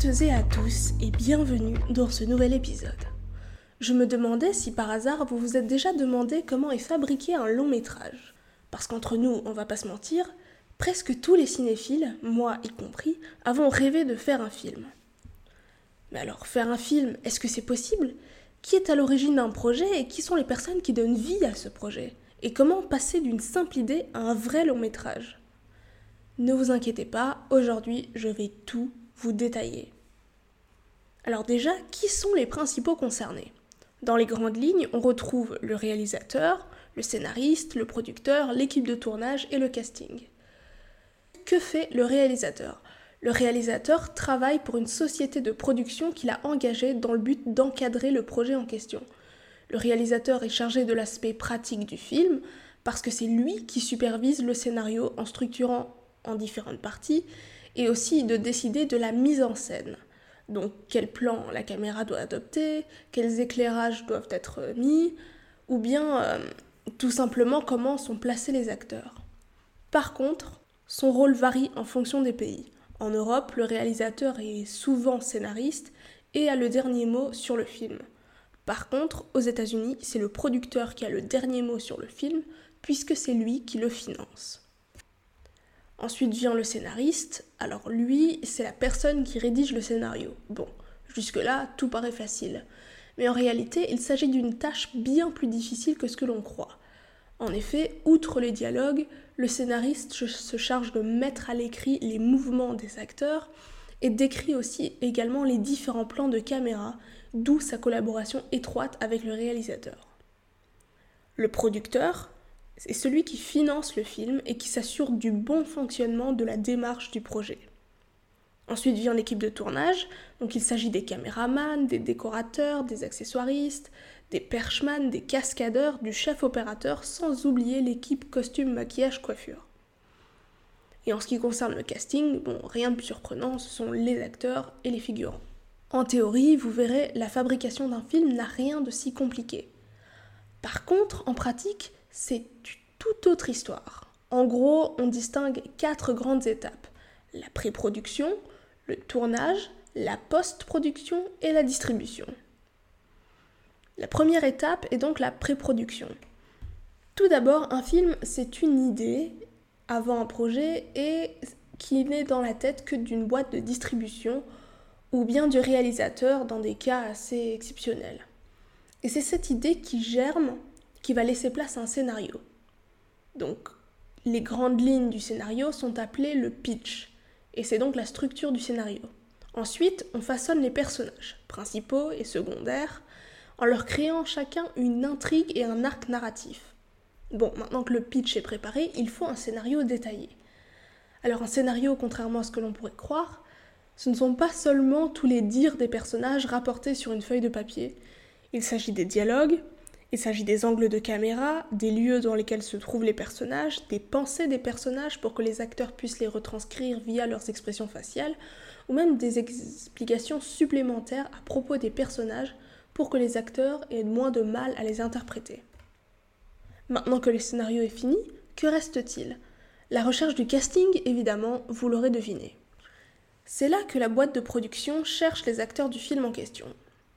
Toutes et à tous et bienvenue dans ce nouvel épisode. Je me demandais si par hasard vous vous êtes déjà demandé comment est fabriqué un long métrage. Parce qu'entre nous, on va pas se mentir, presque tous les cinéphiles, moi y compris, avons rêvé de faire un film. Mais alors, faire un film, est-ce que c'est possible? Qui est à l'origine d'un projet et qui sont les personnes qui donnent vie à ce projet? Et comment passer d'une simple idée à un vrai long métrage? Ne vous inquiétez pas, aujourd'hui je vais tout vous détailler. Alors déjà, qui sont les principaux concernés? Dans les grandes lignes, on retrouve le réalisateur, le scénariste, le producteur, l'équipe de tournage et le casting. Que fait le réalisateur? Le réalisateur travaille pour une société de production qu'il a engagée dans le but d'encadrer le projet en question. Le réalisateur est chargé de l'aspect pratique du film, parce que c'est lui qui supervise le scénario en structurant en différentes parties, et aussi de décider de la mise en scène. Donc quel plan la caméra doit adopter, quels éclairages doivent être mis, ou bien euh, tout simplement comment sont placés les acteurs. Par contre, son rôle varie en fonction des pays. En Europe, le réalisateur est souvent scénariste et a le dernier mot sur le film. Par contre, aux États-Unis, c'est le producteur qui a le dernier mot sur le film, puisque c'est lui qui le finance. Ensuite vient le scénariste. Alors lui, c'est la personne qui rédige le scénario. Bon, jusque-là, tout paraît facile. Mais en réalité, il s'agit d'une tâche bien plus difficile que ce que l'on croit. En effet, outre les dialogues, le scénariste se charge de mettre à l'écrit les mouvements des acteurs et décrit aussi également les différents plans de caméra, d'où sa collaboration étroite avec le réalisateur. Le producteur, c'est celui qui finance le film et qui s'assure du bon fonctionnement de la démarche du projet. Ensuite vient l'équipe de tournage, donc il s'agit des caméramans, des décorateurs, des accessoiristes, des perchemans, des cascadeurs, du chef opérateur, sans oublier l'équipe costume, maquillage, coiffure. Et en ce qui concerne le casting, bon, rien de plus surprenant, ce sont les acteurs et les figurants. En théorie, vous verrez, la fabrication d'un film n'a rien de si compliqué. Par contre, en pratique, c'est toute autre histoire. En gros, on distingue quatre grandes étapes. La pré-production, le tournage, la post-production et la distribution. La première étape est donc la pré-production. Tout d'abord, un film, c'est une idée avant un projet et qui n'est dans la tête que d'une boîte de distribution ou bien du réalisateur dans des cas assez exceptionnels. Et c'est cette idée qui germe qui va laisser place à un scénario. Donc, les grandes lignes du scénario sont appelées le pitch, et c'est donc la structure du scénario. Ensuite, on façonne les personnages, principaux et secondaires, en leur créant chacun une intrigue et un arc narratif. Bon, maintenant que le pitch est préparé, il faut un scénario détaillé. Alors un scénario, contrairement à ce que l'on pourrait croire, ce ne sont pas seulement tous les dires des personnages rapportés sur une feuille de papier. Il s'agit des dialogues, il s'agit des angles de caméra, des lieux dans lesquels se trouvent les personnages, des pensées des personnages pour que les acteurs puissent les retranscrire via leurs expressions faciales, ou même des explications supplémentaires à propos des personnages pour que les acteurs aient moins de mal à les interpréter. Maintenant que le scénario est fini, que reste-t-il? La recherche du casting, évidemment, vous l'aurez deviné. C'est là que la boîte de production cherche les acteurs du film en question.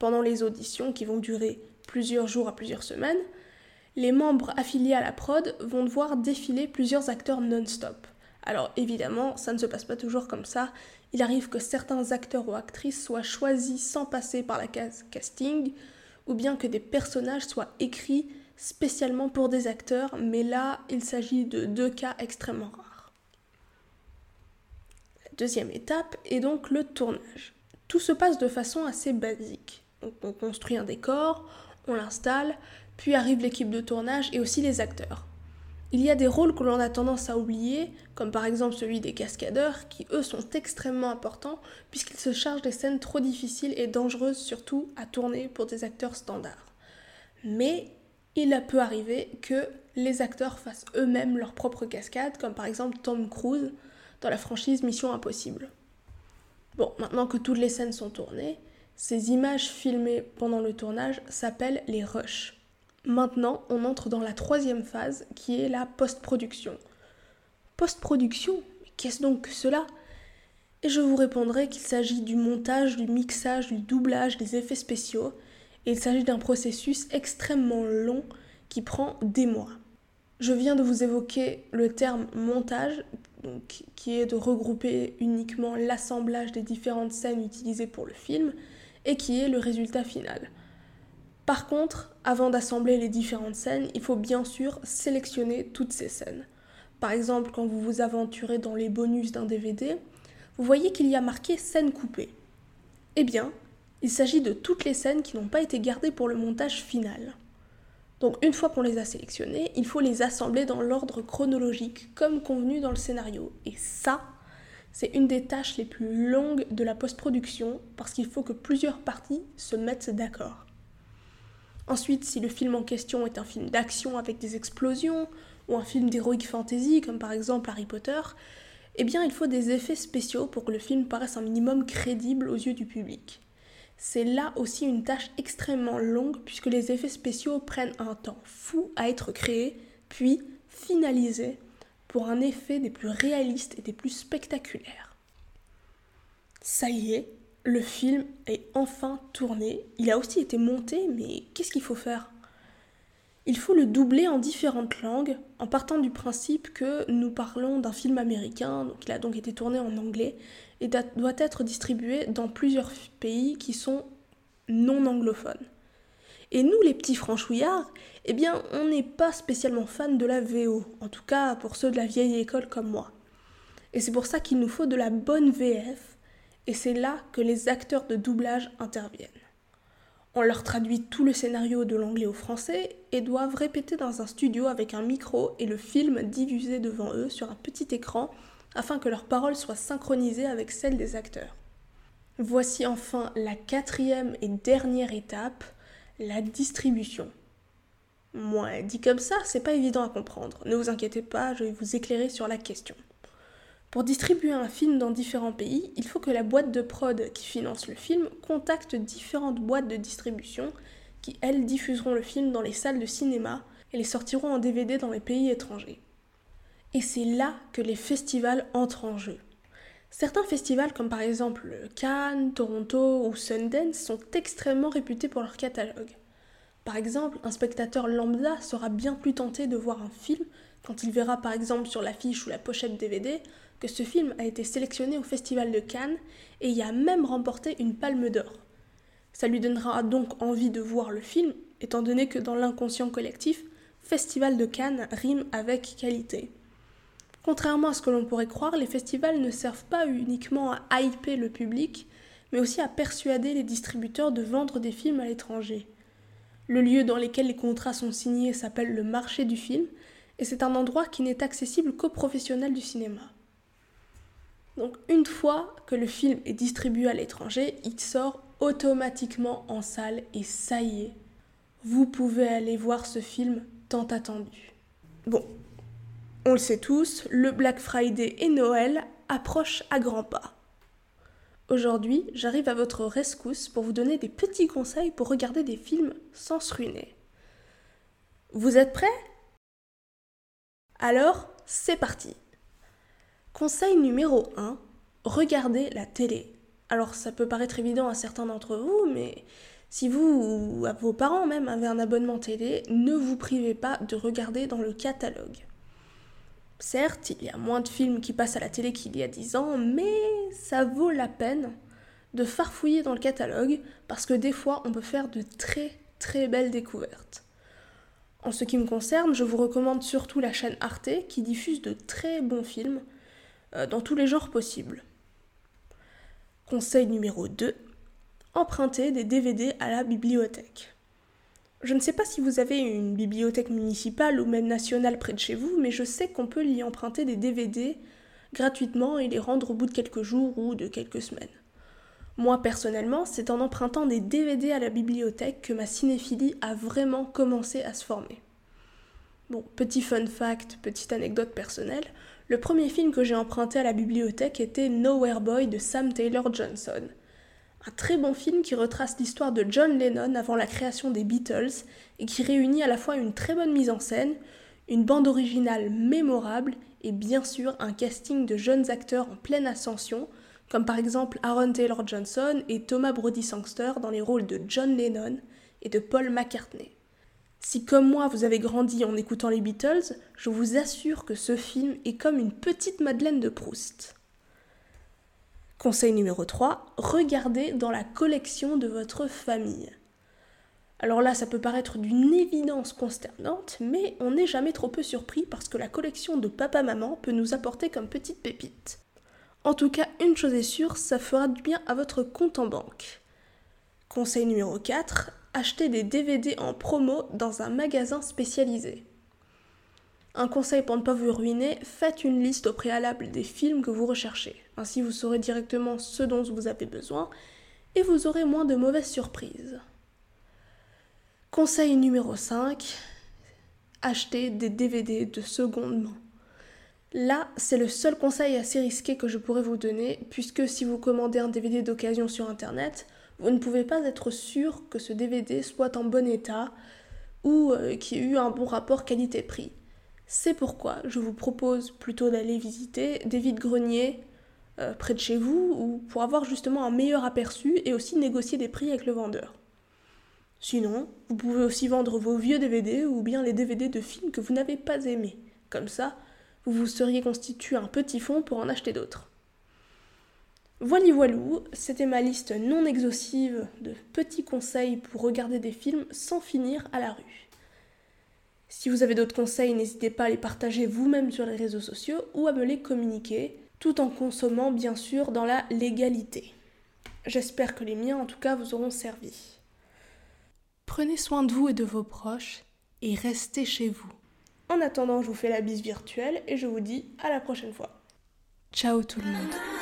Pendant les auditions qui vont durer plusieurs jours à plusieurs semaines, les membres affiliés à la prod vont devoir défiler plusieurs acteurs non-stop. Alors évidemment, ça ne se passe pas toujours comme ça. Il arrive que certains acteurs ou actrices soient choisis sans passer par la case casting, ou bien que des personnages soient écrits spécialement pour des acteurs, mais là, il s'agit de deux cas extrêmement rares. La deuxième étape est donc le tournage. Tout se passe de façon assez basique. on construit un décor, l'installe, puis arrive l'équipe de tournage et aussi les acteurs. Il y a des rôles que l'on a tendance à oublier, comme par exemple celui des cascadeurs, qui eux sont extrêmement importants puisqu'ils se chargent des scènes trop difficiles et dangereuses surtout à tourner pour des acteurs standards. Mais il a peut arriver que les acteurs fassent eux-mêmes leurs propres cascades, comme par exemple Tom Cruise dans la franchise Mission Impossible. Bon, maintenant que toutes les scènes sont tournées, ces images filmées pendant le tournage s'appellent les rushs. Maintenant, on entre dans la troisième phase qui est la post-production. Post-production? Qu'est-ce donc que cela? Et je vous répondrai qu'il s'agit du montage, du mixage, du doublage, des effets spéciaux, et il s'agit d'un processus extrêmement long qui prend des mois. Je viens de vous évoquer le terme montage, qui est de regrouper uniquement l'assemblage des différentes scènes utilisées pour le film, et qui est le résultat final. Par contre, avant d'assembler les différentes scènes, il faut bien sûr sélectionner toutes ces scènes. Par exemple, quand vous vous aventurez dans les bonus d'un DVD, vous voyez qu'il y a marqué scène coupée. Eh bien, il s'agit de toutes les scènes qui n'ont pas été gardées pour le montage final. Donc une fois qu'on les a sélectionnées, il faut les assembler dans l'ordre chronologique, comme convenu dans le scénario. Et ça, c'est une des tâches les plus longues de la post-production, parce qu'il faut que plusieurs parties se mettent d'accord. Ensuite, si le film en question est un film d'action avec des explosions, ou un film d'heroic fantasy, comme par exemple Harry Potter, eh bien il faut des effets spéciaux pour que le film paraisse un minimum crédible aux yeux du public. C'est là aussi une tâche extrêmement longue puisque les effets spéciaux prennent un temps fou à être créés, puis finalisés pour un effet des plus réalistes et des plus spectaculaires. Ça y est, le film est enfin tourné. Il a aussi été monté, mais qu'est-ce qu'il faut faire? Il faut le doubler en différentes langues, en partant du principe que nous parlons d'un film américain, donc il a donc été tourné en anglais, et doit être distribué dans plusieurs pays qui sont non anglophones. Et nous, les petits franchouillards, eh bien, on n'est pas spécialement fans de la VO, en tout cas pour ceux de la vieille école comme moi. Et c'est pour ça qu'il nous faut de la bonne VF, et c'est là que les acteurs de doublage interviennent. On leur traduit tout le scénario de l'anglais au français et doivent répéter dans un studio avec un micro et le film diffusé devant eux sur un petit écran afin que leurs paroles soient synchronisées avec celles des acteurs. Voici enfin la quatrième et dernière étape, la distribution. Moi, dit comme ça, c'est pas évident à comprendre. Ne vous inquiétez pas, je vais vous éclairer sur la question. Pour distribuer un film dans différents pays, il faut que la boîte de prod qui finance le film contacte différentes boîtes de distribution qui, elles, diffuseront le film dans les salles de cinéma et les sortiront en DVD dans les pays étrangers. Et c'est là que les festivals entrent en jeu. Certains festivals comme par exemple Cannes, Toronto ou Sundance sont extrêmement réputés pour leur catalogue. Par exemple, un spectateur lambda sera bien plus tenté de voir un film quand il verra par exemple sur l'affiche ou la pochette DVD que ce film a été sélectionné au Festival de Cannes et y a même remporté une palme d'or. Ça lui donnera donc envie de voir le film, étant donné que dans l'inconscient collectif, Festival de Cannes rime avec qualité. Contrairement à ce que l'on pourrait croire, les festivals ne servent pas uniquement à hyper le public, mais aussi à persuader les distributeurs de vendre des films à l'étranger. Le lieu dans lequel les contrats sont signés s'appelle le marché du film, et c'est un endroit qui n'est accessible qu'aux professionnels du cinéma. Donc une fois que le film est distribué à l'étranger, il sort automatiquement en salle et ça y est, vous pouvez aller voir ce film tant attendu. Bon, on le sait tous, le Black Friday et Noël approchent à grands pas. Aujourd'hui, j'arrive à votre rescousse pour vous donner des petits conseils pour regarder des films sans se ruiner. Vous êtes prêts? Alors, c'est parti. Conseil numéro 1, regardez la télé. Alors ça peut paraître évident à certains d'entre vous, mais si vous ou à vos parents même avez un abonnement télé, ne vous privez pas de regarder dans le catalogue. Certes, il y a moins de films qui passent à la télé qu'il y a 10 ans, mais ça vaut la peine de farfouiller dans le catalogue parce que des fois on peut faire de très très belles découvertes. En ce qui me concerne, je vous recommande surtout la chaîne Arte qui diffuse de très bons films euh, dans tous les genres possibles. Conseil numéro 2. Empruntez des DVD à la bibliothèque. Je ne sais pas si vous avez une bibliothèque municipale ou même nationale près de chez vous, mais je sais qu'on peut y emprunter des DVD gratuitement et les rendre au bout de quelques jours ou de quelques semaines. Moi personnellement, c'est en empruntant des DVD à la bibliothèque que ma cinéphilie a vraiment commencé à se former. Bon, petit fun fact, petite anecdote personnelle, le premier film que j'ai emprunté à la bibliothèque était Nowhere Boy de Sam Taylor Johnson un très bon film qui retrace l'histoire de John Lennon avant la création des Beatles et qui réunit à la fois une très bonne mise en scène, une bande originale mémorable et bien sûr un casting de jeunes acteurs en pleine ascension comme par exemple Aaron Taylor Johnson et Thomas Brody Sangster dans les rôles de John Lennon et de Paul McCartney. Si comme moi vous avez grandi en écoutant les Beatles, je vous assure que ce film est comme une petite Madeleine de Proust. Conseil numéro 3, regardez dans la collection de votre famille. Alors là, ça peut paraître d'une évidence consternante, mais on n'est jamais trop peu surpris parce que la collection de papa-maman peut nous apporter comme petite pépite. En tout cas, une chose est sûre, ça fera du bien à votre compte en banque. Conseil numéro 4, achetez des DVD en promo dans un magasin spécialisé. Un conseil pour ne pas vous ruiner, faites une liste au préalable des films que vous recherchez. Ainsi vous saurez directement ce dont vous avez besoin et vous aurez moins de mauvaises surprises. Conseil numéro 5, achetez des DVD de seconde main. Là, c'est le seul conseil assez risqué que je pourrais vous donner, puisque si vous commandez un DVD d'occasion sur Internet, vous ne pouvez pas être sûr que ce DVD soit en bon état ou euh, qu'il y ait eu un bon rapport qualité-prix. C'est pourquoi je vous propose plutôt d'aller visiter des vides-greniers euh, près de chez vous ou pour avoir justement un meilleur aperçu et aussi négocier des prix avec le vendeur. Sinon, vous pouvez aussi vendre vos vieux DVD ou bien les DVD de films que vous n'avez pas aimés. Comme ça, vous vous seriez constitué un petit fonds pour en acheter d'autres. Voilà voilou, c'était ma liste non exhaustive de petits conseils pour regarder des films sans finir à la rue. Si vous avez d'autres conseils, n'hésitez pas à les partager vous-même sur les réseaux sociaux ou à me les communiquer, tout en consommant bien sûr dans la légalité. J'espère que les miens en tout cas vous auront servi. Prenez soin de vous et de vos proches et restez chez vous. En attendant, je vous fais la bise virtuelle et je vous dis à la prochaine fois. Ciao tout le monde.